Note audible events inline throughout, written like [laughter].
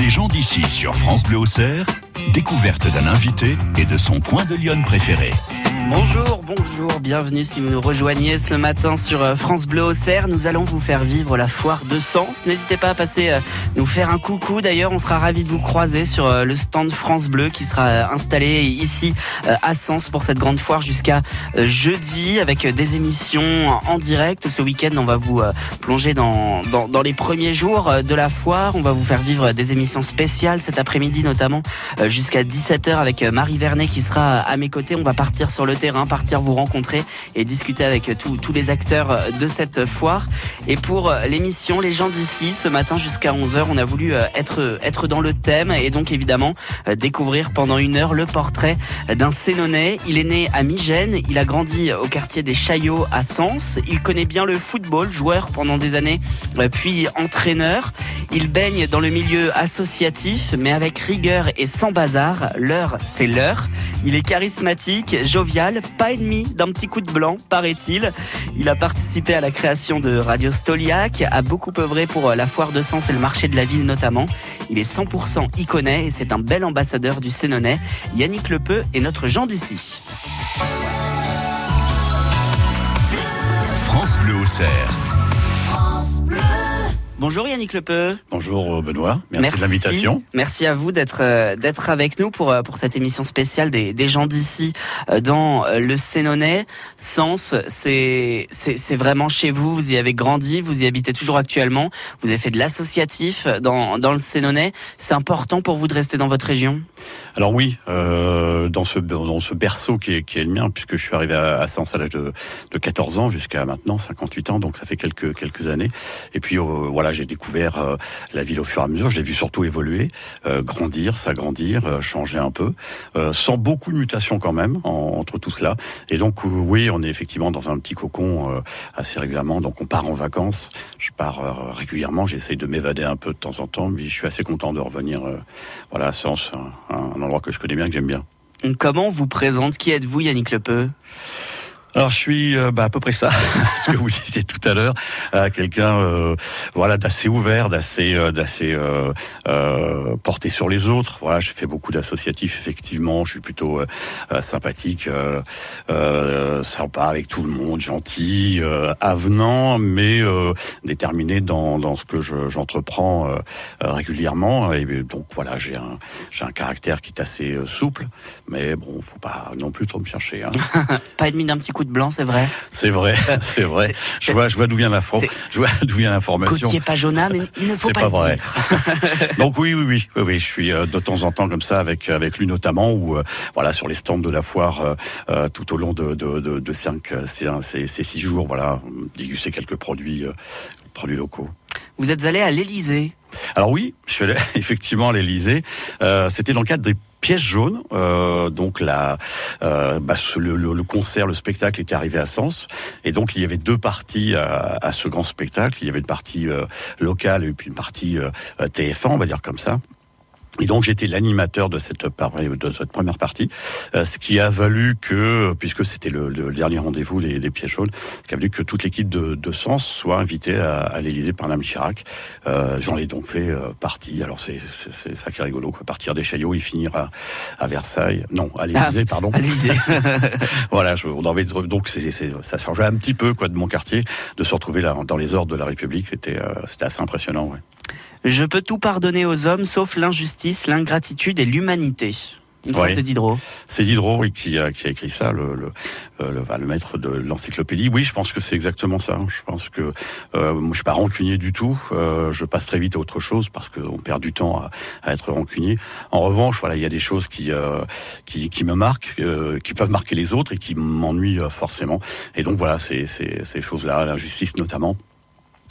Les gens d'ici sur France Bleu Auxerre, découverte d'un invité et de son coin de Lyon préféré. Bonjour, bonjour, bienvenue si vous nous rejoignez ce matin sur euh, France Bleu Auxerre. Nous allons vous faire vivre la foire de Sens. N'hésitez pas à passer euh, nous faire un coucou. D'ailleurs, on sera ravis de vous croiser sur euh, le stand France Bleu qui sera installé ici à Sens pour cette grande foire jusqu'à jeudi avec des émissions en direct. Ce week-end, on va vous plonger dans, dans, dans, les premiers jours de la foire. On va vous faire vivre des émissions spéciales cet après-midi notamment jusqu'à 17h avec Marie Vernet qui sera à mes côtés. On va partir sur le terrain, partir vous rencontrer et discuter avec tous les acteurs de cette foire. Et pour l'émission Les gens d'ici, ce matin jusqu'à 11h, on a voulu euh, être, être dans le thème et donc évidemment euh, découvrir pendant une heure le portrait d'un Sénonais. Il est né à Migène, il a grandi au quartier des Chaillots à Sens. Il connaît bien le football, joueur pendant des années, euh, puis entraîneur. Il baigne dans le milieu associatif, mais avec rigueur et sans bazar. L'heure, c'est l'heure. Il est charismatique, jovial, pas ennemi d'un petit coup de blanc, paraît-il. Il a participé à la création de Radio Stoliac, a beaucoup œuvré pour euh, la foire de Sens et le marché de la ville notamment. Il est 100% iconais et c'est un bel ambassadeur du Sénonais. Yannick Lepeu est notre Jean d'ici. France Bleu au Bonjour Yannick Lepeu. Bonjour euh, Benoît, merci, de l'invitation. Merci à vous d'être euh, d'être avec nous pour euh, pour cette émission spéciale des, des gens d'ici dans le Sénonais. Sens, c'est c'est vraiment chez vous, vous y avez grandi, vous y habitez toujours actuellement, vous avez fait de l'associatif dans dans le Sénonais. C'est important pour vous de rester dans votre région? Alors oui, euh, dans ce dans ce berceau qui est, qui est le mien puisque je suis arrivé à, à Sens à l'âge de, de 14 ans jusqu'à maintenant 58 ans, donc ça fait quelques quelques années. Et puis voilà j'ai découvert euh, la ville au fur et à mesure. Je l'ai vu surtout évoluer, euh, grandir, s'agrandir, euh, changer un peu, sans beaucoup de mutations quand même entre tout cela. Et donc oui, on est effectivement dans un petit cocon assez régulièrement. Donc on part en vacances. Je pars régulièrement. J'essaye de m'évader un peu de temps en temps, mais je suis assez content de revenir. voilà, à Sens, un, endroit que je connais bien, que j'aime bien. Comment vous présente? Qui êtes-vous, Yannick Lepeu? Alors je suis euh, bah, à peu près ça, [laughs] ce que vous disiez tout à l'heure, euh, quelqu'un euh, voilà d'assez ouvert, d'assez d'assez porté sur les autres. Voilà, j'ai fait beaucoup d'associatifs effectivement. Je suis plutôt sympathique, sympa avec tout le monde, gentil, avenant, mais déterminé dans, dans ce que j'entreprends régulièrement. Et donc voilà, j'ai un j'ai un caractère qui est assez souple, mais bon, faut pas non plus trop me chercher. Hein. [laughs] pas ennemi d'un petit coup de blanc, c'est vrai. C'est vrai, [laughs] c'est vrai. Je vois, je vois d'où vient l'info, je vois [laughs] d'où vient l'information. Gauthier pas mais il ne faut pas. C'est pas vrai. [laughs] Donc oui, oui, oui, oui, oui, je suis euh, de temps en temps comme ça avec avec lui notamment ou euh, voilà sur les stands de la foire euh, tout au long de de, de, de cinq, ces, ces six jours, voilà, déguster quelques produits produits locaux. Vous êtes allé à l'Élysée. Alors oui, je suis allé effectivement à l'Élysée. C'était dans le cadre des pièce jaune. Euh, donc la, euh, bah, le, concert, le spectacle était arrivé à Sens, et donc il y avait deux parties à, ce grand spectacle. Il y avait une partie euh, locale et puis une partie TF1, on va dire comme ça. Et donc j'étais l'animateur de cette, de cette première partie, euh, ce qui a valu que, puisque c'était le, dernier rendez-vous des, des pièces jaunes, ce qui a valu que toute l'équipe de, de Sens soit invitée à, à l'Élysée par Mme Chirac. Euh, J'en ai donc fait euh, partie. Alors c'est ça qui est rigolo, quoi. partir des Chaillots et finir à, à Versailles. Non, à l'Élysée, ah, pardon. À l'Élysée. [laughs] [laughs] voilà, je, on avait, donc c'est ça changeait un petit peu quoi de mon quartier, de se retrouver là dans les ordres de la République. C'était euh, c'était assez impressionnant. Ouais. Je peux tout pardonner aux hommes sauf l'injustice, l'ingratitude et l'humanité. Une phrase de Diderot. C'est Diderot oui, qui, a, qui a écrit ça, le, le, euh, le, le maître de l'encyclopédie. Oui, je pense que c'est exactement ça. Je pense que euh, moi, je suis pas rancunier du tout. Euh, je passe très vite à autre chose parce qu'on perd du temps à, à, être rancunier. En revanche, voilà, il y a des choses qui euh, qui, qui, me marquent, qui peuvent marquer les autres et qui m'ennuient forcément. Et donc voilà, c'est ces choses-là, l'injustice notamment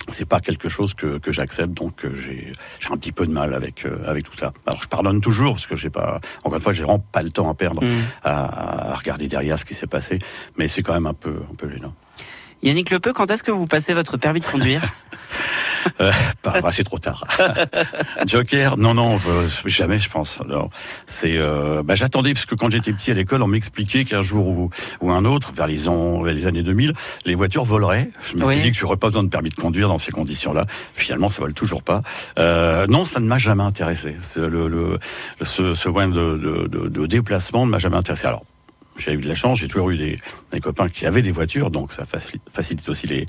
c'est pas quelque chose que, que j'accepte, donc euh, j'ai un petit peu de mal avec euh, avec tout ça. Alors je pardonne toujours parce que j'ai pas, encore une fois, j'ai vraiment pas le temps à perdre mm. à, à, regarder derrière ce qui s'est passé, mais c'est quand même un peu un peu gênant. Yannick Lepeu, quand est-ce que vous passez votre permis de conduire? Euh, bah, c'est trop tard. [laughs] Joker, non, non, jamais, je pense. c'est, euh, bah, j'attendais parce que quand j'étais petit à l'école, on m'expliquait qu'un jour ou, ou, un autre, vers les, les années 2000, les voitures voleraient. Je me suis dit que j'aurais pas besoin de permis de conduire dans ces conditions-là. Finalement, ça vole toujours pas. Euh, non, ça ne m'a jamais intéressé. Le, le, ce, ce point de, de, de, de déplacement ne m'a jamais intéressé. Alors, j'ai eu de la chance, j'ai toujours eu des, des, copains qui avaient des voitures, donc ça facilite, aussi les,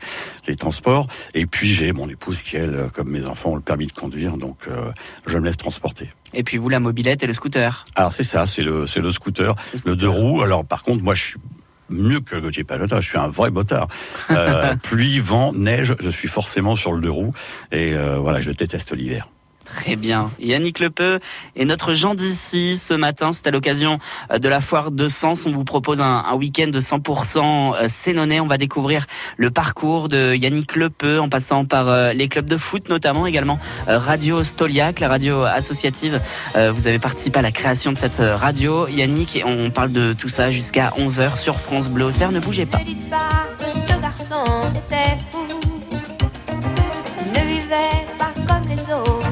les, transports. Et puis j'ai mon épouse qui, elle, comme mes enfants, ont le permis de conduire, donc euh, je me laisse transporter. Et puis vous, la mobilette et le scooter Alors c'est ça, c'est le, le scooter, le, deux roues. Alors par contre, moi je suis mieux que Gauthier Pajota, je suis un vrai botard. Euh, [laughs] pluie, vent, neige, je suis forcément sur le deux roues. Et euh, voilà, je déteste l'hiver. Très bien. Yannick Lepeu et notre Jean d'ici ce matin. C'est à l'occasion euh, de la foire de Sens. On vous propose un, week-end de 100% euh, sénonais. On va découvrir le parcours de Yannick Lepeu en passant par euh, les clubs de foot, notamment également Radio Stoliac, la radio associative. Vous avez participé à la création de cette radio, Yannick, et on parle de tout ça jusqu'à 11h sur France Bleu. Ne bougez pas. Était fou. Ne vivait pas comme les autres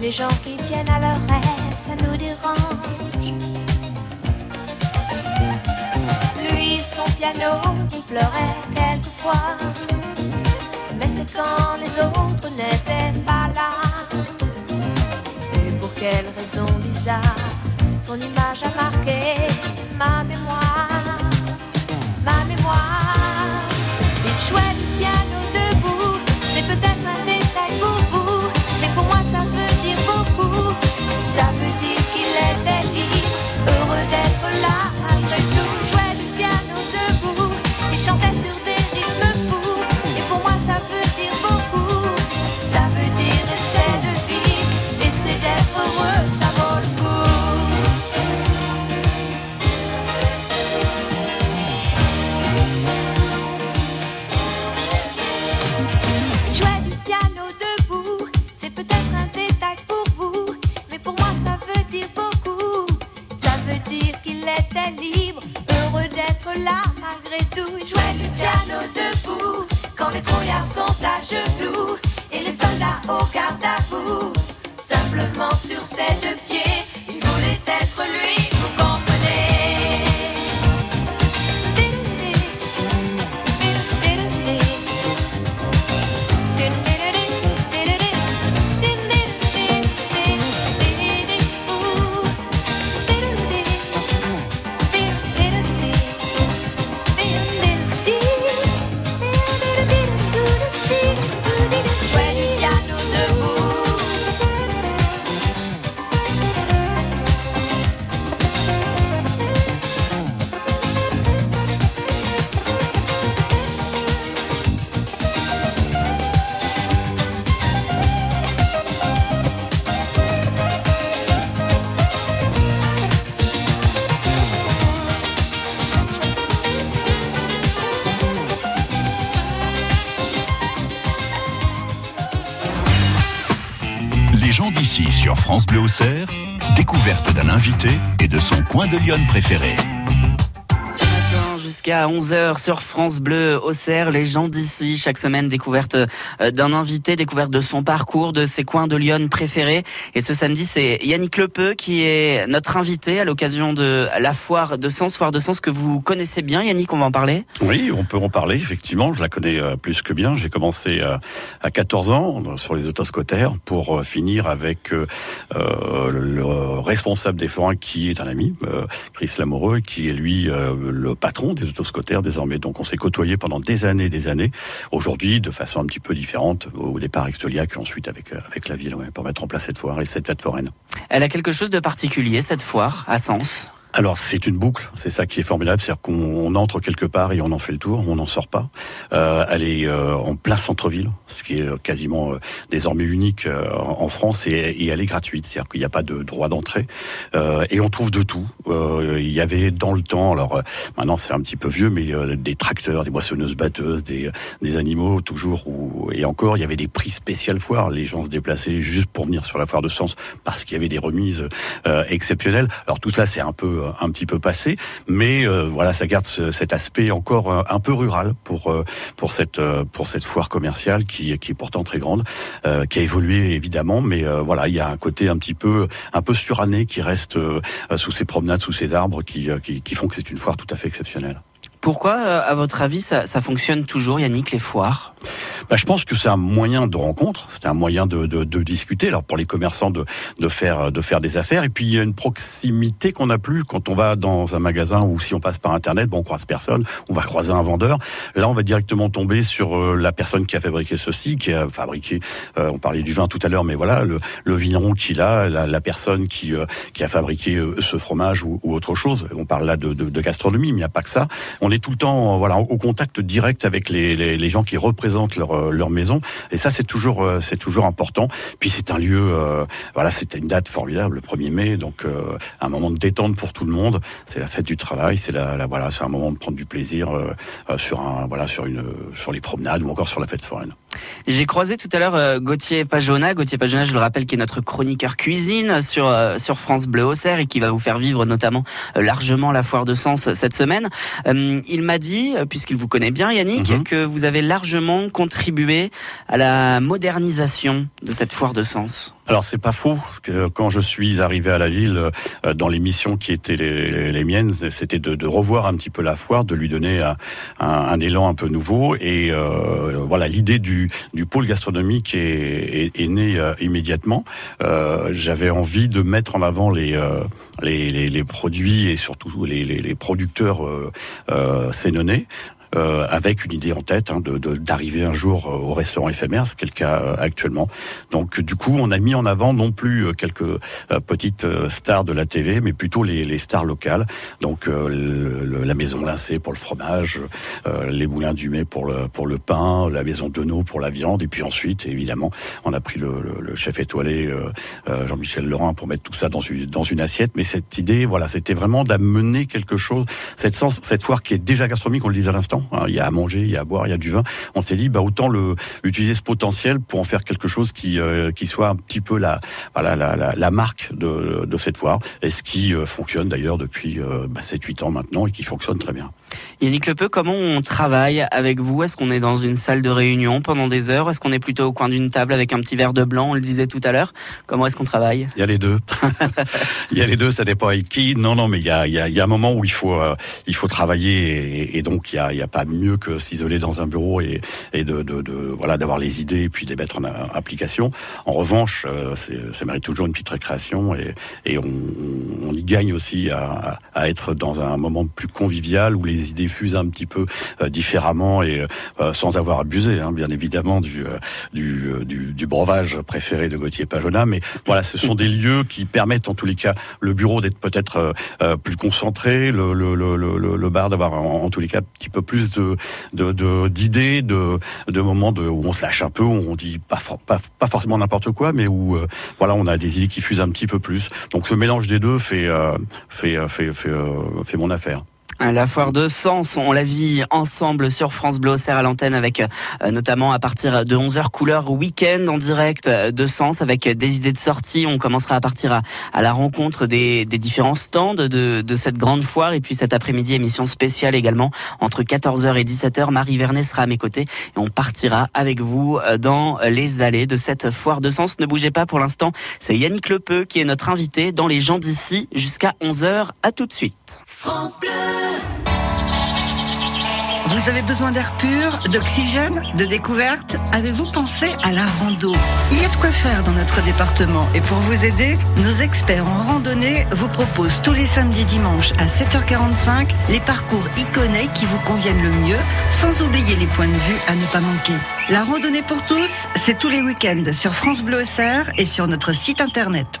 Les gens qui tiennent à leur rêve, ça nous dérange. Lui, son piano, il pleurait quelquefois. Mais c'est quand les autres n'étaient pas là. Et pour quelle raison bizarre, son image a marqué ma mémoire. Ma mémoire. Jouait du piano Découverte d'un invité et de son coin de Lyon préféré jusqu'à 11h sur France Bleu Auxerre. Les gens d'ici, chaque semaine, découverte euh, d'un invité, découverte de son parcours, de ses coins de Lyon préférés. Et ce samedi, c'est Yannick Lepeu qui est notre invité à l'occasion de la foire de Sens, foire de Sens que vous connaissez bien. Yannick, on va en parler Oui, on peut en parler, effectivement. Je la connais euh, plus que bien. J'ai commencé euh, à 14 ans sur les autoscoters pour finir avec le responsable des forains qui est un ami, Chris Lamoureux, qui est lui le patron des autoscoters désormais. Donc on s'est côtoyé pendant des années, des années. Aujourd'hui, de façon un petit peu différente, au départ Extoliac, ensuite avec, euh, avec la ville, pour mettre en place cette foire et cette fête foraine. Elle a quelque chose de particulier, cette foire, à Sens? Alors c'est une boucle, c'est ça qui est formidable, c'est-à-dire qu'on entre quelque part et on en fait le tour, on n'en sort pas. Euh, elle est euh, en plein centre-ville, ce qui est quasiment euh, désormais unique euh, en France, et, et, elle est gratuite, c'est-à-dire qu'il n'y a pas de droit d'entrée, et on trouve de tout. il y avait dans le temps, alors maintenant c'est un petit peu vieux, mais des tracteurs, des moissonneuses batteuses, des, des animaux toujours, où, et encore il y avait des prix spéciales foires, les gens se déplaçaient juste pour venir sur la foire de Sens parce qu'il y avait des remises exceptionnelles. Alors tout cela c'est un peu euh, un petit peu passé, mais euh, voilà, ça garde cet aspect encore euh, un peu rural pour pour cette pour cette foire commerciale qui qui est pourtant très grande, qui a évolué évidemment, mais voilà, il y a un côté un petit peu un peu suranné qui reste sous ces promenades, sous ces arbres, qui, qui font que c'est une foire tout à fait exceptionnelle. Pourquoi, à votre avis, ça, fonctionne toujours, Yannick, les foires? Bah, je pense que c'est un moyen de rencontre, c'est un moyen de, discuter. Alors pour les commerçants de, faire de faire des affaires. Et puis il y a une proximité qu'on n'a plus quand on va dans un magasin ou si on passe par internet, bon on croise personne, on va croiser un vendeur. Là on va directement tomber sur euh, la personne qui a fabriqué ceci, qui a fabriqué. Euh, on parlait du vin tout à l'heure, mais voilà le, vigneron qui l'a, la, personne qui euh, a fabriqué ce fromage ou, autre chose. On parle là de, gastronomie, mais il n'y a pas que ça. Tout le temps voilà au contact direct avec les, les, les gens qui représentent leur euh, leur, maison. Et ça, c'est toujours, euh, c'est toujours important. Puis c'est un lieu, euh, voilà, c'était une date formidable, le 1er mai, donc un moment de détente pour tout le monde. C'est la fête du travail, c'est la, voilà, c'est un moment de prendre du plaisir sur un, voilà, sur une, sur les promenades ou encore sur la fête foraine. J'ai croisé tout à l'heure Gauthier Pajona. Gauthier Pajona, je le rappelle, qui est notre chroniqueur cuisine sur sur France Bleu Auxerre et qui va vous faire vivre notamment largement la foire de Sens cette semaine. Il m'a dit, puisqu'il vous connaît bien, Yannick, mhm. que vous avez largement contribué à la modernisation de cette foire de sens alors c'est pas faux quand je suis arrivé à la ville, euh, dans les missions qui étaient les, les, miennes, c'était de, de, revoir un petit peu la foire, de lui donner un, un, élan un peu nouveau. Et euh, voilà, l'idée du, du pôle gastronomique est, est, est née euh, immédiatement. Euh, J'avais envie de mettre en avant les, euh, les, les, produits et surtout les producteurs euh, sénonnais. Euh, avec une idée en tête hein, d'arriver de, un jour euh, au restaurant éphémère, c'est le cas euh, actuellement. Donc du coup, on a mis en avant non plus quelques petites stars de la TV, mais plutôt les, les stars locales. Donc le, la maison Lincé pour le fromage, les Moulins du Mai pour le pour le pain, la maison Denot pour la viande, et puis ensuite, évidemment, on a pris le, le chef étoilé Jean-Michel Laurent pour mettre tout ça dans une dans une assiette. Mais cette idée, voilà, c'était vraiment d'amener quelque chose, cette sens, cette foire qui est déjà gastronomique, on le disait à l'instant, Hein, il y a à manger, il y a à boire, il y a du vin. On s'est dit, bah autant le utiliser ce potentiel pour en faire quelque chose qui euh, soit un petit peu la marque de, cette foire et ce qui euh, fonctionne d'ailleurs depuis euh, bah, 7-8 ans maintenant et qui fonctionne très bien. Yannick Lepeu, comment on travaille avec vous? Est-ce qu'on est dans une salle de réunion pendant des heures? Est-ce qu'on est plutôt au coin d'une table avec un petit verre de blanc? On le disait tout à l'heure. Comment est-ce qu'on travaille? Il y a les deux. [laughs] il y a les deux, ça dépend avec qui. Non, non, mais il y a, il y a, il y a un moment où il faut, il faut travailler et, et donc il y a, il y a pas mieux que s'isoler dans un bureau et, et de, de, de, voilà d'avoir les idées et puis de les mettre en application. En revanche, euh, ça mérite toujours une petite récréation et, et on, on, y gagne aussi à, à, être dans un moment plus convivial où les idées fusent un petit peu euh, différemment et euh, sans avoir abusé, hein, bien évidemment, du, breuvage préféré de Gauthier Pajona. Mais voilà, ce sont des lieux qui permettent en tous les cas le bureau d'être peut-être plus concentré, le, bar d'avoir en, tous les cas un petit peu plus d'idées, de, moments où on se lâche un peu, où on dit pas, forcément n'importe quoi, mais où euh, voilà, on a des idées qui fusent un petit peu plus. Donc ce mélange des deux euh, fait mon affaire. La foire de Sens, on la vit ensemble sur France Bleu à l'antenne avec euh, notamment à partir de 11h couleur week-end en direct de Sens avec des idées de sortie. On commencera à partir à, la rencontre des, différents stands de, de, cette grande foire et puis cet après-midi émission spéciale également entre 14h et 17h. Marie Vernet sera à mes côtés et on partira avec vous euh, dans les allées de cette foire de Sens. Ne bougez pas pour l'instant, c'est Yannick Lepeu qui est notre invité dans les gens d'ici jusqu'à 11h. À tout de suite. France Bleu. Vous avez besoin d'air pur, d'oxygène, de découverte Avez-vous pensé à la rando? Il y a de quoi faire dans notre département et pour vous aider, nos experts en randonnée vous proposent tous les samedis et dimanches à 7h45 les parcours iconés qui vous conviennent le mieux, sans oublier les points de vue à ne pas manquer. La randonnée pour tous, c'est tous les week-ends sur France Bleu et sur notre site internet.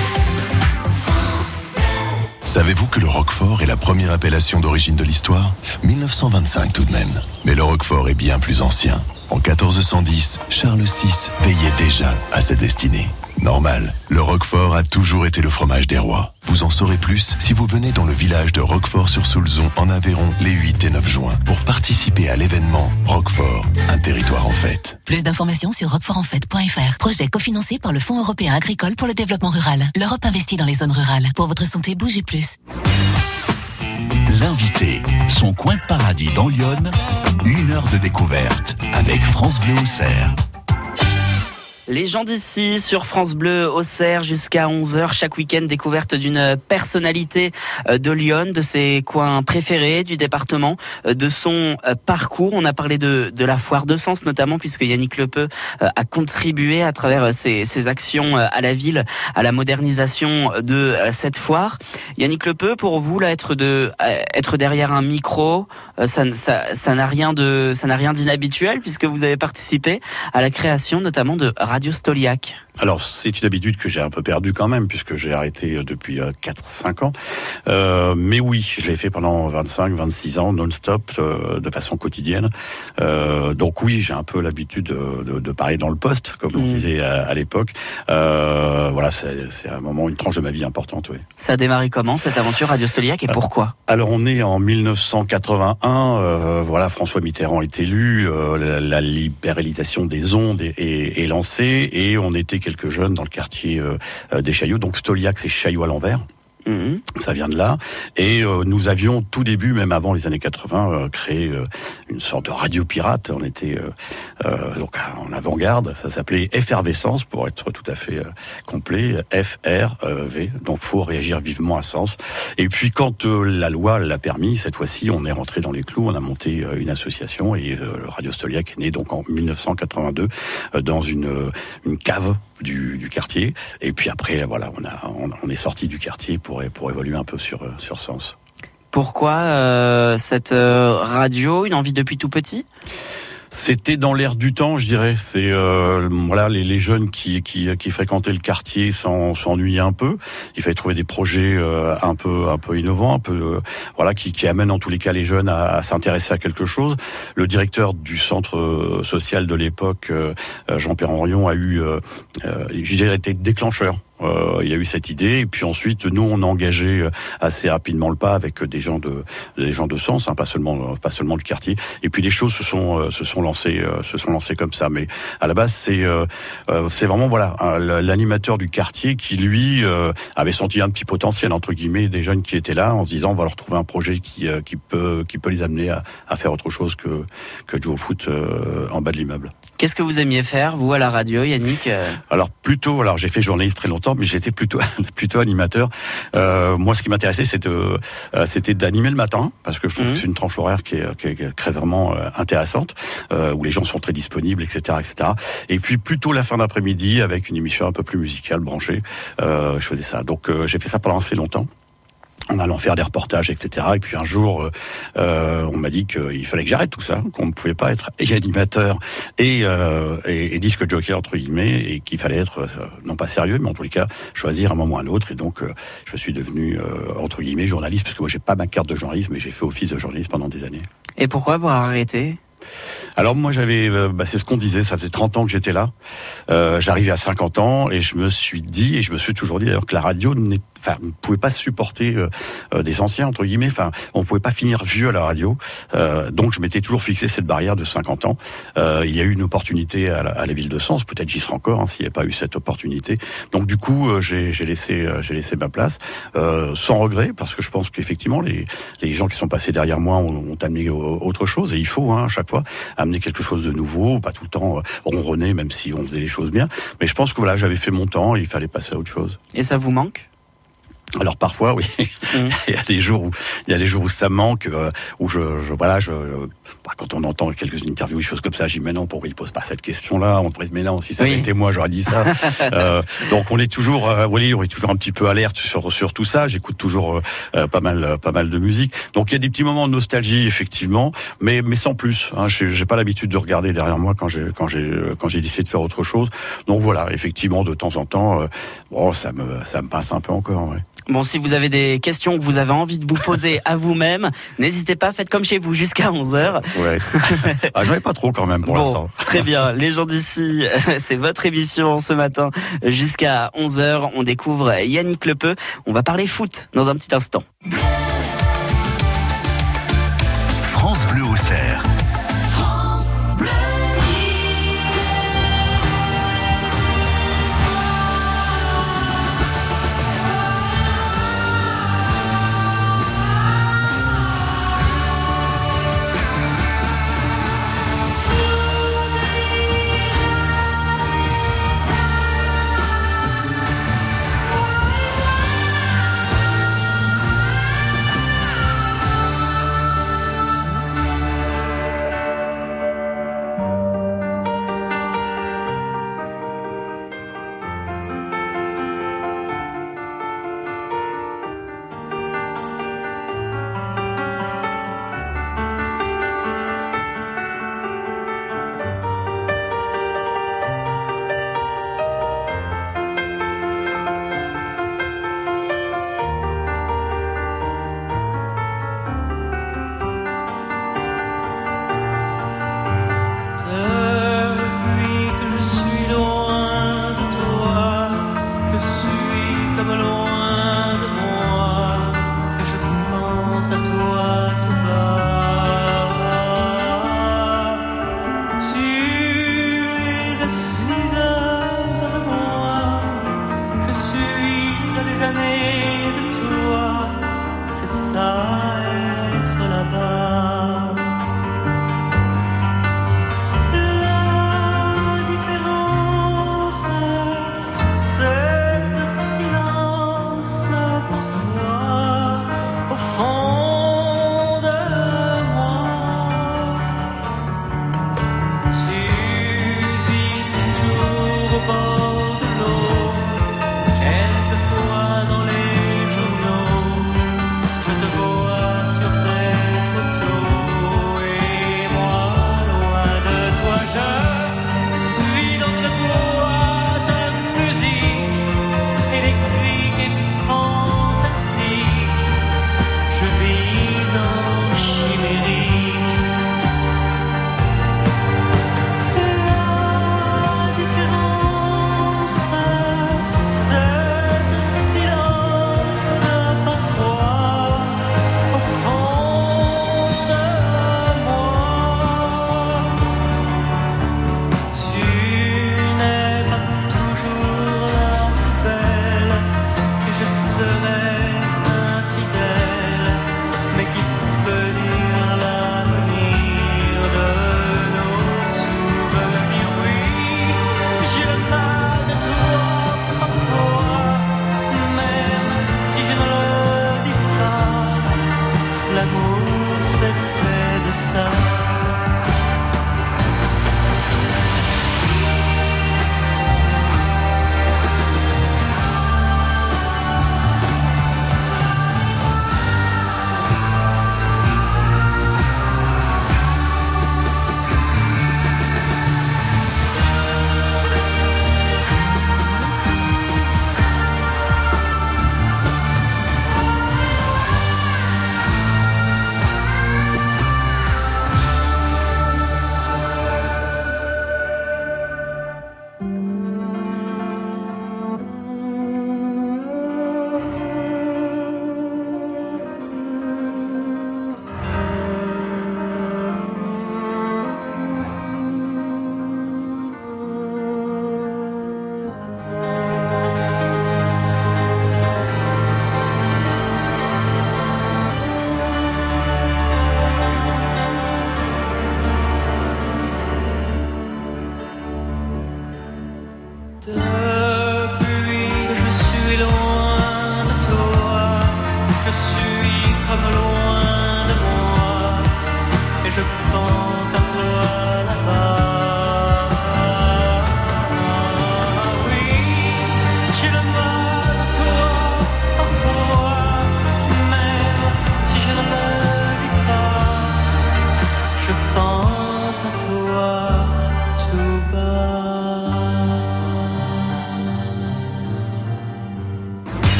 Savez-vous que le Roquefort est la première appellation d'origine de l'histoire? 1925 tout de même. Mais le Roquefort est bien plus ancien. En 1410, Charles VI veillait déjà à sa destinée. Normal, le Roquefort a toujours été le fromage des rois. Vous en saurez plus si vous venez dans le village de Roquefort-sur-Soulzon en Aveyron les 8 et 9 juin pour participer à l'événement Roquefort, un territoire en fête. Plus d'informations sur roquefortenfête.fr. Projet cofinancé par le Fonds européen agricole pour le développement rural. L'Europe investit dans les zones rurales. Pour votre santé, bougez plus. L'invité, son coin de paradis dans Lyon, une heure de découverte avec France Bleu Auxerre. Les gens d'ici sur France Bleu Auxerre jusqu'à 11h chaque week-end découverte d'une personnalité euh, de Lyon, de ses coins préférés du département, euh, de son euh, parcours. On a parlé de, de la foire de Sens notamment puisque Yannick Lepeu a contribué à travers ses, ses, actions à la ville à la modernisation de cette foire. Yannick Lepeu, pour vous là être de être derrière un micro, ça ça n'a rien de ça n'a rien d'inhabituel puisque vous avez participé à la création notamment de Radio Radio Stoliac alors, c'est une habitude que j'ai un peu perdue quand même, puisque j'ai arrêté euh, depuis 4-5 euh, ans. Euh, mais oui, je l'ai fait pendant 25, 26 ans, non-stop, de façon quotidienne. donc oui, j'ai un peu l'habitude de, de, parler dans le poste, comme on mmh. disait à, l'époque. voilà, c'est un moment, une tranche de ma vie importante, oui. Ça a démarré comment, cette aventure Radio Stoliac, et pourquoi? Alors, on est en 1981. voilà, François Mitterrand est élu, la, libéralisation des ondes est, est, est lancée, et on était quelques jeunes dans le quartier euh, euh, des Chaillots. Donc Stoliac, c'est Chaillot à l'envers. Mhm. Ça vient de là. Et euh, nous avions tout début, même avant les années 80, euh, créé euh, une sorte de radio pirate. On était donc en avant-garde. Ça s'appelait Effervescence pour être tout à fait complet. F R V. Donc faut réagir vivement à sens. Et puis quand la loi l'a permis, cette fois-ci, on est rentré dans les clous. On a monté une association et Radio Stoliac est né donc en 1982 dans une une cave du, quartier. Et puis après, voilà, on, a, on, est sorti du quartier pour, pour évoluer un peu sur, sur Sens. Pourquoi euh, cette euh, radio Une envie depuis tout petit? C'était dans l'air du temps, je dirais. C'est euh, voilà les, les, jeunes qui, qui, qui fréquentaient le quartier s'ennuyaient un peu. Il fallait trouver des projets euh, un peu un peu innovants, un peu euh, voilà qui, qui amènent en tous les cas les jeunes à, à s'intéresser à quelque chose. Le directeur du centre social de l'époque, Jean-Pierre Henrion, a eu, je dirais, été déclencheur euh, il a eu cette idée, et puis ensuite nous on a engagé euh, assez rapidement le pas avec des gens de des gens de sens, hein, pas seulement pas seulement du quartier. Et puis les choses se sont euh, se sont lancées se sont lancées comme ça. Mais à la base c'est c'est vraiment voilà l'animateur du quartier qui lui avait senti un petit potentiel entre guillemets des jeunes qui étaient là en se disant on va leur trouver un projet qui qui peut qui peut les amener à, à faire autre chose que que jouer au foot en bas de l'immeuble. Qu'est-ce que vous aimiez faire vous à la radio, Yannick Alors plutôt alors j'ai fait journaliste très longtemps mais j'étais plutôt [laughs] plutôt animateur. Euh, moi, ce qui m'intéressait, c'était euh, c'était d'animer le matin, parce que je trouve mhm. que c'est une tranche horaire qui est, qui est très vraiment euh, intéressante, euh, où les gens sont très disponibles, etc., etc. Et puis plutôt la fin d'après-midi avec une émission un peu plus musicale, branchée. Euh, je faisais ça. Donc j'ai fait ça pendant assez longtemps. En allant faire des reportages, etc. Et puis un jour, euh, euh, on m'a dit qu'il fallait que j'arrête tout ça, qu'on ne pouvait pas être et animateur et, euh, et, et disque jockey entre guillemets, et qu'il fallait être non pas sérieux, mais en tous les cas choisir un moment ou un autre. Et donc, euh, je suis devenu entre guillemets journaliste parce que moi j'ai pas ma carte de journaliste, mais j'ai fait office de journaliste pendant des années. Et pourquoi avoir arrêté? Alors moi j'avais, bah, c'est ce qu'on disait, ça faisait 30 ans que j'étais là. Euh, J'arrivais à 50 ans et je me suis dit, et je me suis toujours dit d'ailleurs que la radio n'est Enfin, on ne pouvait pas supporter euh, euh, des anciens entre guillemets. Enfin, on pouvait pas finir vieux à la radio. Euh, donc, je m'étais toujours fixé cette barrière de 50 ans. Il y a eu une opportunité à la, ville de Sens. Peut-être j'y serai encore hein, s'il n'y avait pas eu cette opportunité. Donc, du coup, j'ai laissé, ma place sans regret parce que je pense qu'effectivement les gens qui sont passés derrière moi ont, amené au- autre chose et il faut hein, à chaque fois amener quelque chose de nouveau, pas tout le temps ronronner même si on faisait les choses bien. Mais je pense que voilà, j'avais fait mon temps il fallait passer à autre chose. Et ça vous manque? Alors parfois, oui, Mm. [laughs] il y a des jours où il y a des jours où ça manque, euh, où je, je voilà, je bah, quand on entend quelques interviews, des choses comme ça, je dis mais non, pourquoi il pose pas cette question-là? On pourrait se mais non, si ça avait été moi, j'aurais dit ça. [laughs] Euh, donc on est toujours, euh, oui, on est toujours un petit peu alerte sur sur tout ça. J'écoute toujours euh, euh, pas mal pas mal de musique. Donc il y a des petits moments de nostalgie effectivement, mais mais sans plus. Hein, j'ai j'ai pas l'habitude de regarder derrière moi quand j'ai quand j'ai quand j'ai décidé de faire autre chose. Donc voilà, effectivement, de temps en temps, bon, ça me ça me passe un peu encore. Ouais. Bon, si vous avez des questions que vous avez envie de vous poser à vous-même, n'hésitez pas, faites comme chez vous jusqu'à 11h. Ouais. [laughs] ah, j'en ai pas trop quand même pour Bon, l'instant. très bien. [laughs] Les gens d'ici, [laughs] c'est votre émission ce matin jusqu'à 11h. On découvre Yannick Lepeu. On va parler foot dans un petit instant. France Bleu au cerf.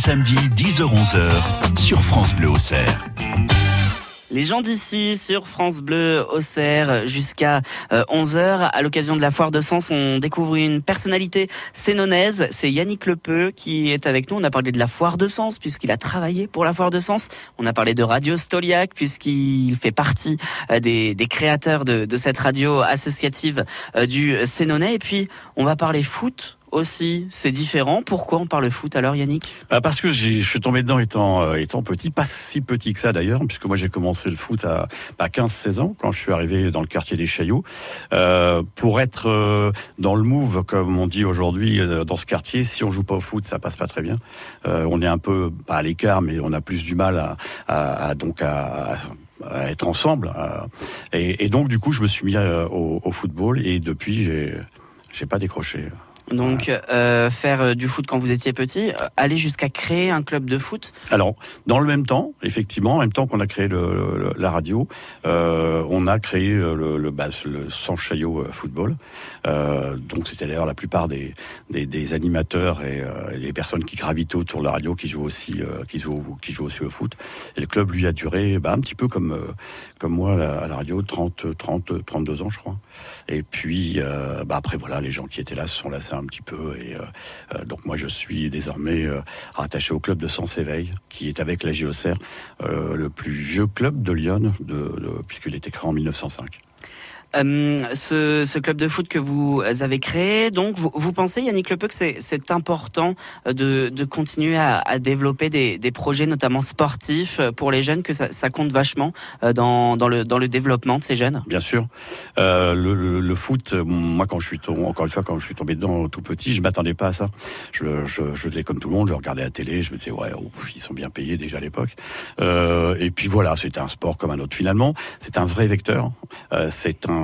Samedis 10h-11h sur France Bleu Auxerre. Les gens d'ici sur France Bleu Auxerre jusqu'à euh, 11h. À l'occasion de la foire de Sens, on découvre une personnalité sénonaise. C'est Yannick Lepeu qui est avec nous. On a parlé de la foire de Sens puisqu'il a travaillé pour la foire de Sens. On a parlé de Radio Stoliac puisqu'il fait partie euh, des, créateurs de, de cette radio associative euh, du Sénonais. Et puis, on va parler foot aussi. C'est différent. Pourquoi on parle foot alors, Yannick? Bah, parce que je suis tombé dedans étant, euh, étant petit, pas si petit que ça d'ailleurs, puisque moi j'ai commencé le foot à, à 15-16 ans, quand je suis arrivé dans le quartier des Chaillots. Euh, pour être euh, dans le move, comme on dit aujourd'hui euh, dans ce quartier, si on joue pas au foot, ça passe pas très bien. On est un peu, à l'écart, mais on a plus du mal à, donc à, être ensemble. et, donc du coup, je me suis mis au, au football et depuis, j'ai j'ai pas décroché. Donc, euh, faire euh, du foot quand vous étiez petit, euh, aller jusqu'à créer un club de foot. Alors, dans le même temps, effectivement, en même temps qu'on a créé le, le- la radio, euh, on a créé le, le, bah, le Sans Chaillot Football. Euh, donc, c'était d'ailleurs la plupart des, animateurs et euh, les personnes qui gravitaient autour de la radio qui jouent aussi, euh, qui jouent, qui jouent aussi au foot. Et le club, lui, a duré bah, un petit peu comme, euh, comme moi à la, radio, 30, 30, 32 ans, je crois. Et puis, euh, bah, après, voilà, les gens qui étaient là se sont lassés un petit peu. Et euh, euh, donc, moi, je suis désormais euh, rattaché au club de Sens Éveil, qui est avec la JOCR, euh, le plus vieux club de Lyon, de, de- puisqu'il était créé en 1905. Euh, ce, club de foot que vous avez créé, donc vous, pensez, Yannick Lepeu, que c'est- important de, continuer à, développer des, projets, notamment sportifs, pour les jeunes, que ça, compte vachement euh, dans, le, développement de ces jeunes? Bien sûr. Euh, le, foot, moi quand je suis tombé, encore une fois quand je suis tombé dedans tout petit, je m'attendais pas à ça. Je, je, faisais comme tout le monde, je regardais la télé, je me disais ouais, ils sont bien payés déjà à l'époque. Et puis voilà, c'était un sport comme un autre. Finalement, c'est un vrai vecteur. C'est un,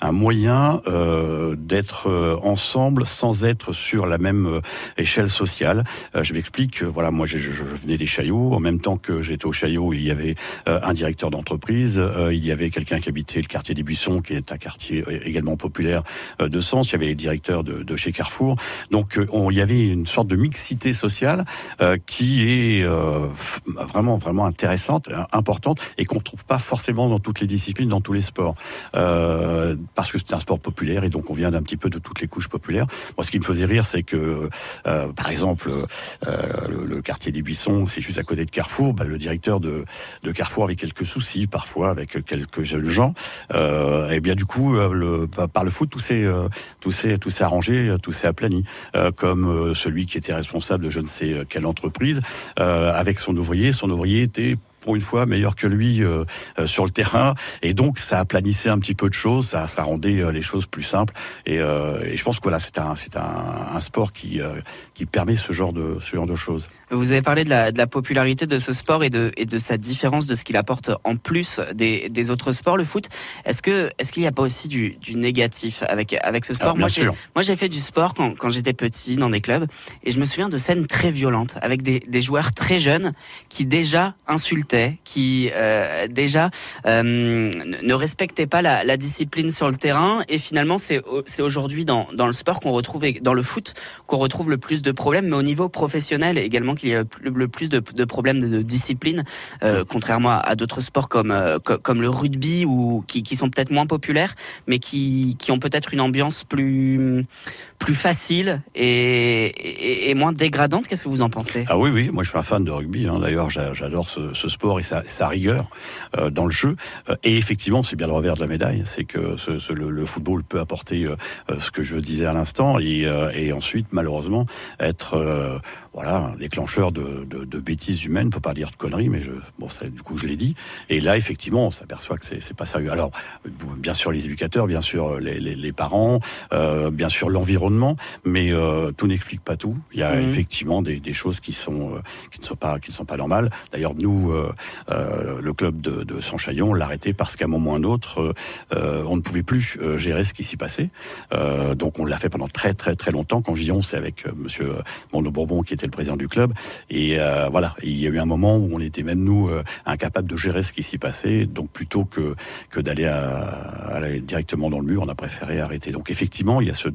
un moyen euh, d'être euh, ensemble sans être sur la même euh, échelle sociale. Je m'explique. Voilà, moi je, venais des Chaillots. En même temps que j'étais au Chaillot, il y avait un directeur d'entreprise. il y avait quelqu'un qui habitait le quartier des Buissons, qui est un quartier également populaire de Sens. Il y avait les directeurs de, chez Carrefour. Donc on- il y avait une sorte de mixité sociale qui est vraiment vraiment intéressante, importante et qu'on trouve pas forcément dans toutes les disciplines, dans tous les sports, parce que c'est un sport populaire et donc on vient d'un petit peu de toutes les couches populaires. Moi, ce qui me faisait rire, c'est que euh, par exemple euh, le, quartier des Buissons, c'est juste à côté de Carrefour. Bah, le directeur de, Carrefour avait quelques soucis parfois avec quelques jeunes gens. Euh, et bien du coup, euh, par le foot, tout s'est euh, arrangé, euh, tout s'est aplani. Euh, comme euh, celui qui était responsable de je ne sais euh, quelle entreprise, euh, avec son ouvrier, son ouvrier était pour une fois meilleur que lui euh, euh, sur le terrain. Et donc ça aplanissait un petit peu de choses ça, ça rendait euh, les choses plus simples. Et, euh, et je pense que voilà c'est un c'est un, un sport qui euh, qui permet ce genre de ce genre de choses Vous avez parlé de la, de la popularité de ce sport et de, et de sa différence de ce qu'il apporte en plus des, des autres sports, le foot. Est-ce que est-ce qu'il n'y a pas aussi du, du négatif avec avec ce sport? Alors, bien Moi, j'ai sûr. moi, j'ai fait du sport quand, quand j'étais petit dans des clubs et je me souviens de scènes très violentes avec des, des joueurs très jeunes qui déjà insultaient, qui euh, déjà euh, ne respectaient pas la, la discipline sur le terrain et finalement c'est au- c'est aujourd'hui dans, dans le sport qu'on retrouve dans le foot qu'on retrouve le plus de problèmes, mais au niveau professionnel également qu'il y a le, plus de, problèmes de, discipline, euh, contrairement à, d'autres sports comme, euh, le rugby ou qui, sont peut-être moins populaires, mais qui, ont peut-être une ambiance plus, facile et, moins dégradante. Qu'est-ce que vous en pensez? Ah oui, oui, moi je suis un fan de rugby. Hein. D'ailleurs, j'a- j'adore ce, sport et sa, rigueur euh, dans le jeu. Et effectivement, c'est bien le revers de la médaille, c'est que le, football peut apporter ce que je disais à l'instant et, ensuite, malheureusement, être voilà un déclencheur de, de, de bêtises humaines. On peut pas dire de conneries, mais je, bon, ça, du coup, je l'ai dit. Et là, effectivement, on s'aperçoit que c'est pas sérieux. Alors, bien sûr, les éducateurs, bien sûr, les, les, les parents, euh, bien sûr, l'environnement, mais euh, tout n'explique pas tout. Il y a Mhm. effectivement des, des choses qui sont euh, qui ne sont pas qui ne sont pas normales. D'ailleurs, nous, le club de, de Sanchaillon l'arrêter parce qu'à un moment ou un autre, on ne pouvait plus gérer ce qui s'y passait. Donc on l'a fait pendant très très très longtemps. Quand dis on, c'est avec Monsieur Mondo Bourbon qui était le président du club. Et euh, voilà, il y a eu un moment où on était même nous euh, incapables de gérer ce qui s'y passait. Donc plutôt que que d'aller aller directement dans le mur, on a préféré arrêter. Donc effectivement, il y a ce,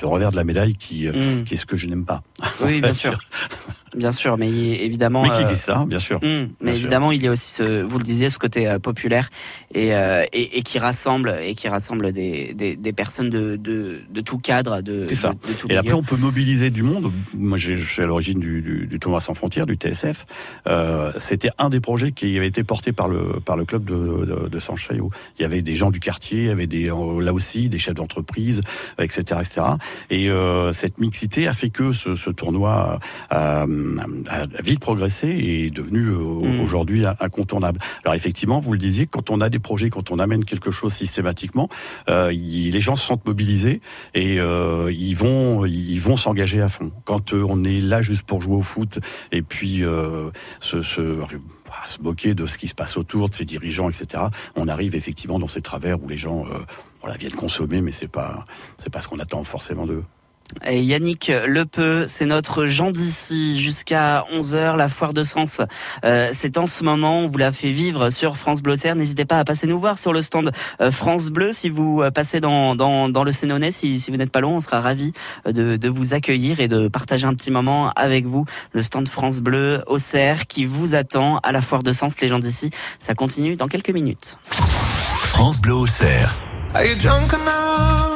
ce revers de la médaille qui, euh, Mm. qui est ce que je n'aime pas. Oui, En bien [laughs] sûr. Bien sûr, mais il- évidemment. Mais qui euh, dit ça, bien sûr. Hum, mais Bien sûr. évidemment, il y a aussi ce, vous le disiez, ce côté euh, populaire et, euh, et, et qui rassemble et qui rassemble des, des, des personnes de, de, de tout cadre, de, ça. de, de tout Et après, on peut mobiliser du monde. Moi, je suis à l'origine du, du, du tournoi sans frontières, du TSF. Euh, C'était un des projets qui avait été porté par le par le club de, de, Sanchez, où il y avait des gens du quartier, il y avait des là aussi des chefs d'entreprise, etc., etc. Et cette mixité a fait que ce, ce tournoi a, a- a vite progressé et est devenu euh, Mm. aujourd'hui incontournable. Alors effectivement, vous le disiez, quand on a des projets, quand on amène quelque chose systématiquement, euh, les gens se sentent mobilisés et euh, ils vont ils vont s'engager à fond. Quand euh, on est là juste pour jouer au foot et puis euh, se, se, se moquer de ce qui se passe autour, de ses dirigeants, etc., on arrive effectivement dans ces travers où les gens voilà, viennent consommer, mais c'est pas c'est pas ce qu'on attend forcément d'eux. Et Yannick Lepeu, c'est notre Jean d'ici jusqu'à 11h, la foire de Sens. Euh, c'est en ce moment, on vous l'a fait vivre sur France Bleu Auxerre. N'hésitez pas à passer nous voir sur le stand euh, France Bleu si vous euh, passez dans, dans, dans le Sénonais, si, si vous n'êtes pas loin, on sera ravis de, de vous accueillir et de partager un petit moment avec vous. Le stand France Bleu Auxerre qui vous attend à la foire de Sens, les gens d'ici. Ça continue dans quelques minutes. France Bleu Auxerre. Are you drunk enough?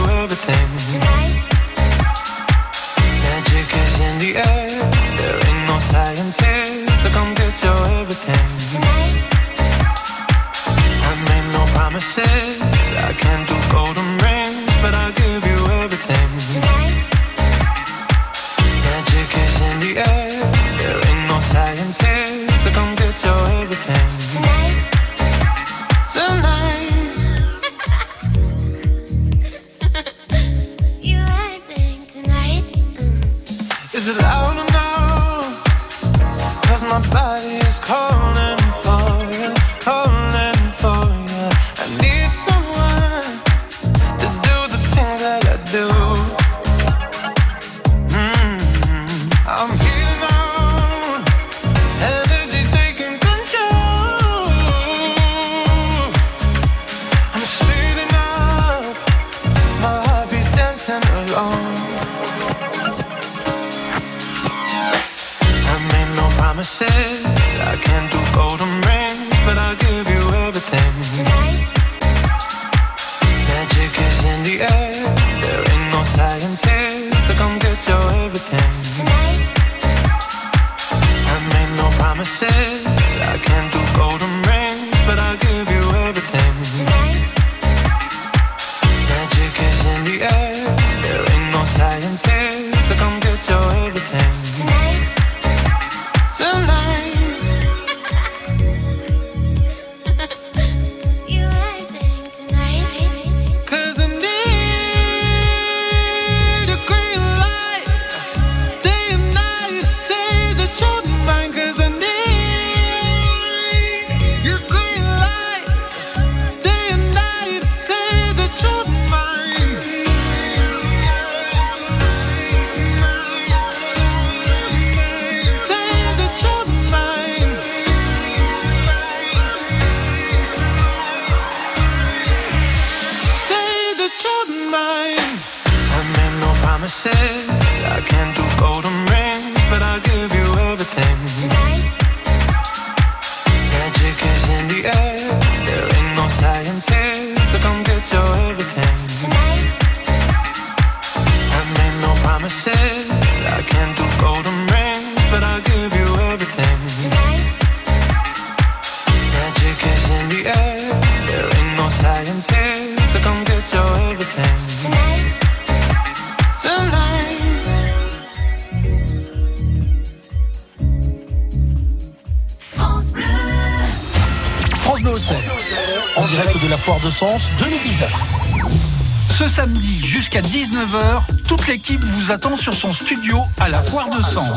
jusqu'à 19h, toute l'équipe vous attend sur son studio à la Foire de Sens.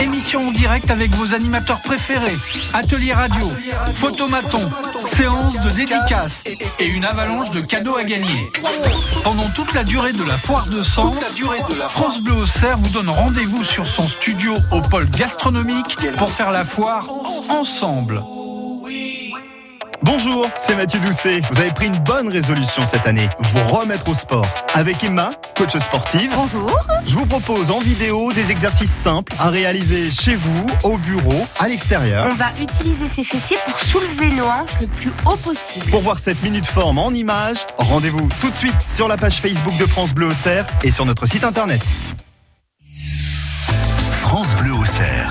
Émission en direct avec vos animateurs préférés, atelier radio, photomaton, séance de dédicaces et une avalanche de cadeaux à gagner. Pendant toute la durée de la Foire de Sens, France Bleu Auxerre vous donne rendez-vous sur son studio au pôle gastronomique pour faire la foire ensemble. Bonjour, c'est Mathieu Doucet. Vous avez pris une bonne résolution cette année, vous remettre au sport. Avec Emma, coach sportive. Bonjour. Je vous propose en vidéo des exercices simples à réaliser chez vous, au bureau, à l'extérieur. On va utiliser ses fessiers pour soulever nos hanches le plus haut possible. Pour voir cette minute forme en images, rendez-vous tout de suite sur la page Facebook de France Bleu Auxerre et sur notre site internet. France Bleu Auxerre.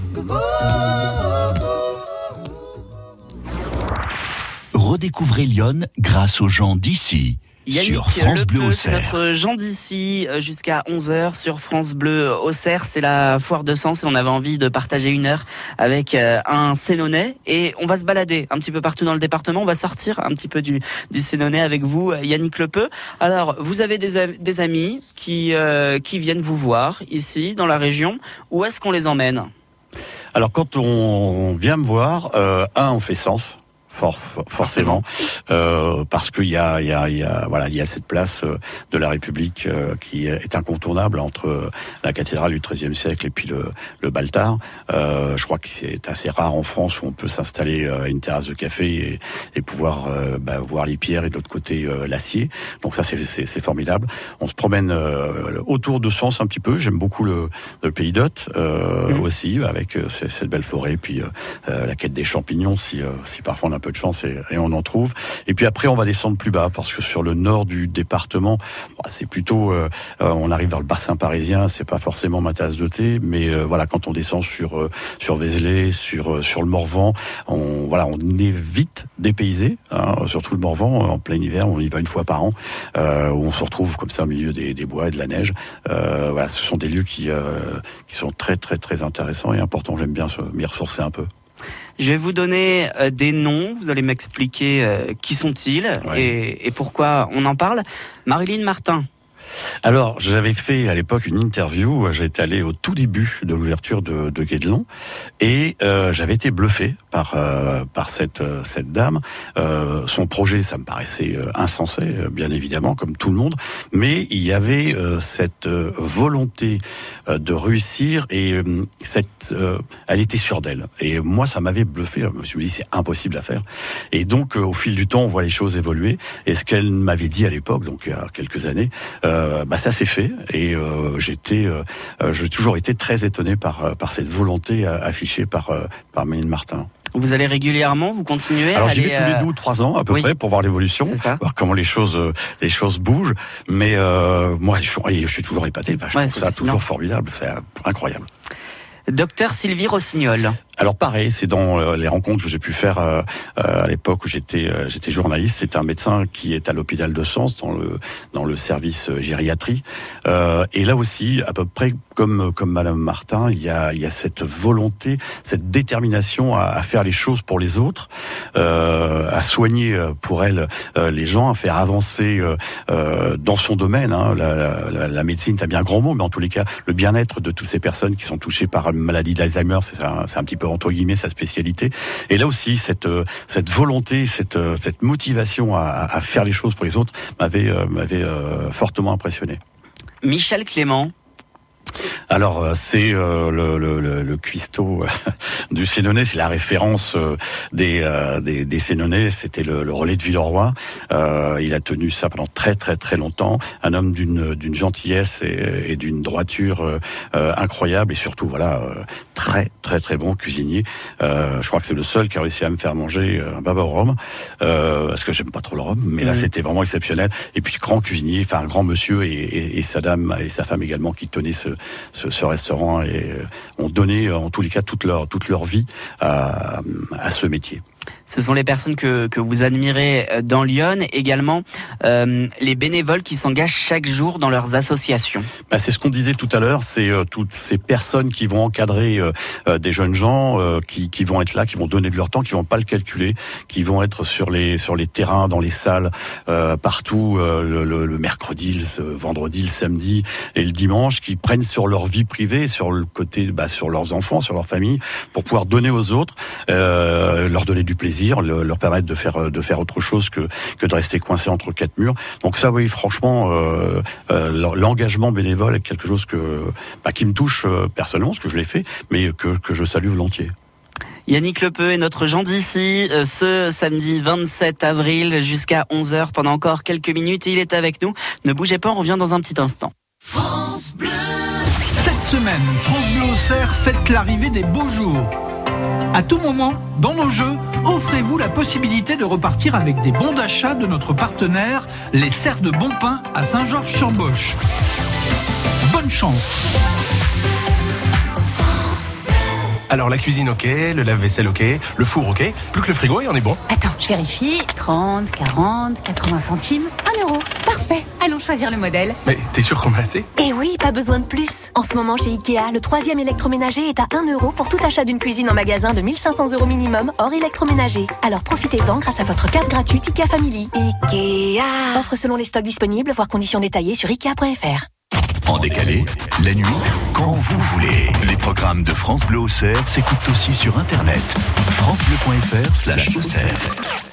Redécouvrez Lyon grâce aux gens d'ici. sur France Bleu c'est Auxerre. notre Jean d'ici euh, jusqu'à 11h sur France Bleu Auxerre. C'est la foire de Sens et on avait envie de partager une heure avec euh, un Sénonais et on va se balader un petit peu partout dans le département. On va sortir un petit peu du, du Sénonais avec vous, euh, Yannick Lepeu. Alors, vous avez des, amis qui, euh, qui viennent vous voir ici dans la région. Où est-ce qu'on les emmène? Alors quand on vient me voir, euh, un, on fait sens. For- for- forcément, euh, parce qu'il y a, il y, a, y a, voilà, il y a cette place euh, de la République euh, qui est incontournable entre la cathédrale du XIIIe siècle et puis le, le Baltard. Euh, je crois que c'est assez rare en France où on peut s'installer euh, à une terrasse de café et, et pouvoir euh, bah, voir les pierres et de l'autre côté l'acier. Donc ça, c'est- formidable. On se promène autour de Sens un petit peu. J'aime beaucoup le, le pays d'Hôte euh, aussi, avec cette belle forêt, puis la quête des champignons, si, si parfois on a peu de chance et, on en trouve. Et puis après, on va descendre plus bas, parce que sur le nord du département, bah, c'est plutôt, euh, euh, on arrive vers le bassin parisien, c'est pas forcément ma tasse de thé, mais euh, voilà, quand on descend sur sur Vézelay, sur sur le Morvan, on voilà, on est vite dépaysé, hein, surtout le Morvan en plein hiver, on y va une fois par an, où on se retrouve comme ça au milieu des, des bois et de la neige. Voilà, ce sont des lieux qui qui sont très très très intéressants et importants. J'aime bien m'y ressourcer un peu. Je vais vous donner euh, des noms, vous allez m'expliquer euh, qui sont-ils et, et pourquoi on en parle. Marilyn Martin. Alors, j'avais fait à l'époque une interview. J'étais allé au tout début de l'ouverture de, de Guédelon et euh, j'avais été bluffé par euh, par cette euh, cette dame. Son projet, ça me paraissait insensé, bien évidemment, comme tout le monde, mais il y avait cette volonté de réussir et cette, elle était sûre d'elle. Et moi, ça m'avait bluffé. Je me suis dit, c'est impossible à faire. Et donc, au fil du temps, on voit les choses évoluer. Et ce qu'elle m'avait dit à l'époque, donc il y a quelques années, bah ça s'est fait. Et euh, j'étais, euh, euh, j'ai toujours été très étonné par euh, par cette volonté euh, affichée par euh, par Méline Martin. Vous allez régulièrement, vous continuez Alors j'y vais tous les euh, deux ou trois ans à peu oui. près pour voir l'évolution, voir comment les choses euh, les choses bougent. Mais euh, moi je suis, je suis toujours épaté. Je Ouais, trouve ça fascinant. toujours formidable, c'est euh, incroyable. Docteur Sylvie Rossignol. Alors pareil, c'est dans euh, les rencontres que j'ai pu faire euh, euh, à l'époque où j'étais journaliste. C'est un médecin qui est à l'hôpital de Sens dans le service gériatrie. Et là aussi, à peu près comme Madame Martin, il y a cette volonté, cette détermination à, faire les choses pour les autres, à soigner pour elle les gens, à faire avancer dans son domaine. hein. La, la, la médecine, c'est un bien grand mot, mais en tous les cas, le bien-être de toutes ces personnes qui sont touchées par une maladie d'Alzheimer, un, c'est un petit peu entre guillemets sa spécialité. Et là aussi, cette euh, volonté, cette euh, motivation à, faire les choses pour les autres m'avait m'avait euh, fortement impressionné. Michel Clément. Alors euh, c'est euh, le, le, le, le cuistot euh, [laughs] du Sénonais, c'est la référence euh, des, euh, des, des Sénonais, c'était le, le relais de Villeroy. Euh, il a tenu ça pendant très très très longtemps. Un homme d'une d'une gentillesse et, et d'une droiture incroyable et surtout voilà euh, très très très bon cuisinier. Euh, je crois que c'est le seul qui a réussi à me faire manger un baba au rhum euh, parce que j'aime pas trop le rhum, mais là c'était vraiment exceptionnel. Et puis grand cuisinier, enfin un grand monsieur et, et, et sa dame et sa femme également qui tenaient ce, ce, restaurant et euh, ont donné en tous les cas toute leur vie à ce métier. Ce sont les personnes que, que vous admirez euh, dans Lyon, également euh, les bénévoles qui s'engagent chaque jour dans leurs associations. Bah, c'est ce qu'on disait tout à l'heure, c'est euh, toutes ces personnes qui vont encadrer des jeunes gens, qui, qui vont être là, qui vont donner de leur temps, qui vont pas le calculer, qui vont être sur les sur les terrains, dans les salles, partout, le, mercredi, le vendredi, le samedi et le dimanche, qui prennent sur leur vie privée, sur le côté, bah, sur leurs enfants, sur leur famille, pour pouvoir donner aux autres, leur donner du du plaisir, le- leur permettre de faire de faire autre chose que que de rester coincé entre quatre murs. Donc ça, oui, franchement, euh, euh, l'en- l'engagement bénévole est quelque chose que bah, qui me touche euh, personnellement, parce que je l'ai fait, mais que que je salue volontiers. Yannick Lepeu est notre Jean d'ici ce samedi 27 avril jusqu'à 11h pendant encore quelques minutes. Il est avec nous. Ne bougez pas, on revient dans un petit instant. Cette semaine, France Bleu Auxerre fête l'arrivée des beaux jours. À tout moment, dans nos jeux, offrez-vous la possibilité de repartir avec des bons d'achat de notre partenaire, les Serres de Bon Pain à Saint-Georges-sur-Boche. Bonne chance Alors la cuisine ok, le lave-vaisselle ok, le four ok, plus que le frigo et on est bon. Attends, je vérifie. 30, 40, 80 centimes, 1 euro. Parfait. Choisir le modèle. Mais t'es sûr qu'on a assez? Et oui, pas besoin de plus. En ce moment, chez Ikea, le troisième électroménager est à 1 euro pour tout achat d'une cuisine en magasin de 1500 euros minimum, hors électroménager. Alors profitez-en grâce à votre carte gratuite Ikea Family. Ikea Offre selon les stocks disponibles, voire conditions détaillées sur ikea.fr. En décalé, la nuit, quand vous voulez. Les programmes de France Bleu Auxerre s'écoutent aussi sur Internet. francebleu.fr slash Auxerre.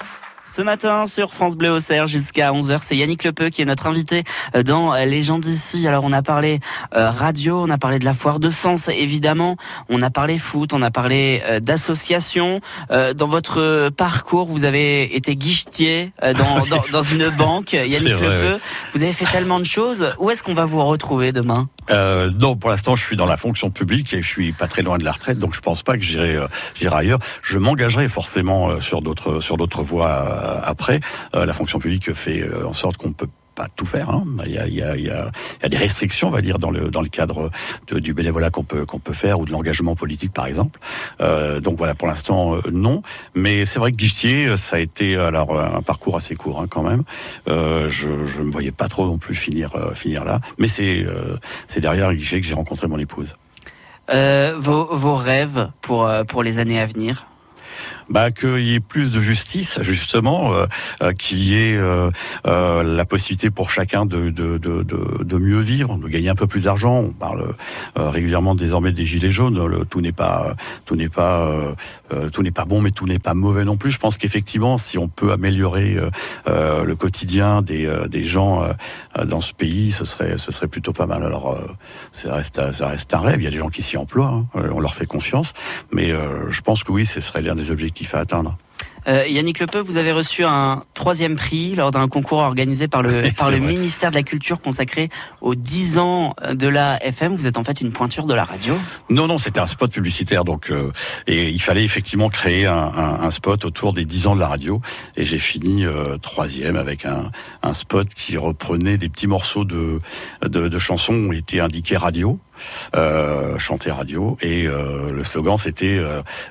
Ce matin sur France Bleu Auxerre jusqu'à 11h, c'est Yannick Lepeu qui est notre invité euh, dans euh, Les gens d'ici. Alors on a parlé euh, radio, on a parlé de la foire de Sens évidemment, on a parlé foot, on a parlé d'association. Euh, dans votre parcours, vous avez été guichetier euh, dans, [laughs] dans, dans une banque, Yannick vrai, Lepeu. oui. Vous avez fait tellement de choses. Où est-ce qu'on va vous retrouver demain? Euh, non, pour l'instant, je suis dans la fonction publique et je suis pas très loin de la retraite, donc je pense pas que j'irai euh, ailleurs. Je m'engagerai forcément euh, sur d'autres sur d'autres voies après. Euh, la fonction publique fait euh, en sorte qu'on peut pas tout faire. Il, y a, des restrictions, on va dire, dans le cadre du bénévolat qu'on peut faire ou de l'engagement politique, par exemple. Euh, donc voilà, pour l'instant, euh, non. Mais c'est vrai que guichetier, euh, ça a été alors euh, un parcours assez court hein, quand même. Euh, je je me voyais pas trop non plus finir euh, là. Mais c'est euh, derrière le guichet que j'ai rencontré mon épouse. Euh, vos, rêves euh, pour les années à venir? Bah, qu'il y ait plus de justice, justement, euh, euh, qu'il y ait euh, euh, la possibilité pour chacun de, de, de, de, mieux vivre, de gagner un peu plus d'argent. On parle euh, régulièrement désormais des gilets jaunes. Tout n'est pas, tout n'est pas, euh, tout n'est pas bon, mais tout n'est pas mauvais non plus. Je pense qu'effectivement, si on peut améliorer le quotidien des, des gens dans ce pays, ce serait, ce serait plutôt pas mal. Alors, ça reste, ça reste un rêve. Il y a des gens qui s'y emploient. hein. On leur fait confiance, mais je pense que oui, ce serait l'un des objectifs à atteindre. Euh, Yannick Lepeu, vous avez reçu un troisième prix lors d'un concours organisé par le, [laughs] par le vrai. ministère de la Culture consacré aux 10 ans de la FM. Vous êtes en fait une pointure de la radio. Non, non, c'était un spot publicitaire, donc euh, et il fallait effectivement créer un, un- un spot autour des 10 ans de la radio. Et j'ai fini euh, troisième avec un, un spot qui reprenait des petits morceaux de, de, de chansons qui été indiqués radio. Euh, chanter radio et euh, le slogan c'était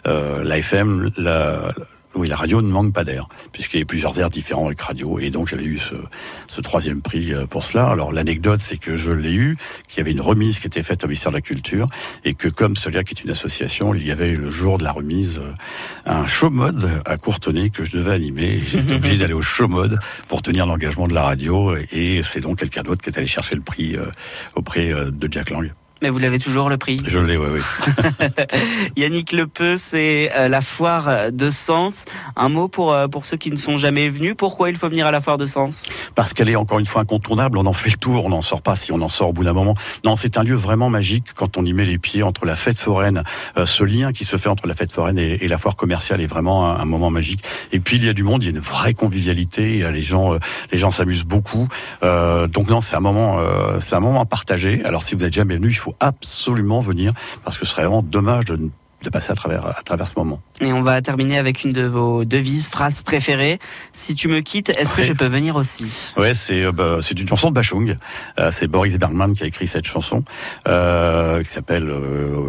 euh, la FM la oui, la radio ne manque pas d'air, puisqu'il y a plusieurs airs différents avec radio, et donc j'avais eu ce, ce troisième prix euh, pour cela. Alors l'anecdote, c'est que je l'ai eu, qu'il y avait une remise qui était faite au ministère de la Culture, et que comme Soliac est une association, il y avait le jour de la remise euh, un show mode à Courtenay que je devais animer. et J'étais obligé [laughs] d'aller au show mode pour tenir l'engagement de la radio, et c'est donc quelqu'un d'autre qui est allé chercher le prix euh, auprès de Jack Lang. Mais vous l'avez toujours le prix? Je l'ai, oui, oui. [laughs] Yannick Lepeu, c'est euh, la foire de Sens. Un mot pour, euh, pour ceux qui ne sont jamais venus. Pourquoi il faut venir à la foire de Sens? Parce qu'elle est encore une fois incontournable. On en fait le tour, on n'en sort pas si on en sort au bout d'un moment. Non, c'est un lieu vraiment magique quand on y met les pieds entre la fête foraine. Euh, ce lien qui se fait entre la fête foraine et, et la foire commerciale est vraiment un, un moment magique. Et puis il y a du monde, il y a une vraie convivialité. Les gens, euh, les gens s'amusent beaucoup. Euh, donc non, c'est un moment, c'est un moment à partager. Alors si vous êtes jamais venu, il faut absolument venir parce que ce serait vraiment dommage de ne- de passer à travers à travers ce moment. Et on va terminer avec une de vos devises, phrases préférées. Si tu me quittes, est-ce que je peux venir aussi? Ouais, c'est euh, bah, c'est une chanson de Bachung. Euh, c'est Boris Bergman qui a écrit cette chanson, euh, qui s'appelle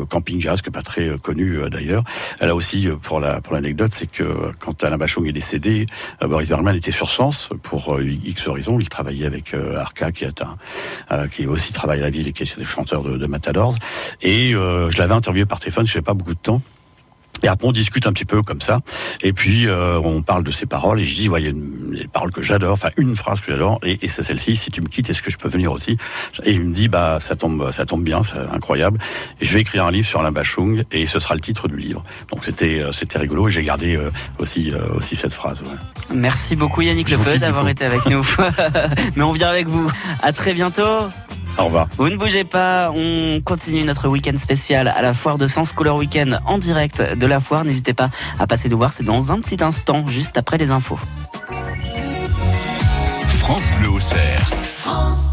Camping Jazz, qui est pas très connue euh, d'ailleurs. Elle a aussi, pour la pour l'anecdote, c'est que quand Alain Bachung est décédé, Boris Bergman était sur Sens pour X raisons. Il travaillait avec Arca, qui est un qui aussi travaille à la ville et qui est des chanteurs de, de Matadors. Et je l'avais interviewé par téléphone, je n'avais pas beaucoup de temps. Et après, on discute un petit peu comme ça. Et puis, euh, on parle de ses paroles. Et je dis, ouais, il y a une, des paroles que j'adore, enfin, une phrase que j'adore. Et, et c'est celle-ci. Si tu me quittes, est-ce que je peux venir aussi? Et il me dit, bah, ça tombe, ça tombe bien, c'est incroyable. Et je vais écrire un livre sur la Bachung. Et ce sera le titre du livre. Donc, c'était, euh, c'était rigolo. Et j'ai gardé euh, aussi, euh, aussi cette phrase. Ouais. Merci beaucoup Yannick Lepeu d'avoir été avec nous. [laughs] [laughs] Mais on vient avec vous. À très bientôt. Au revoir. Vous ne bougez pas, on continue notre week-end spécial à la foire de Sens Couleur Week-end en direct de la foire. N'hésitez pas à passer nous voir, c'est dans un petit instant, juste après les infos. France Bleu au cerf. France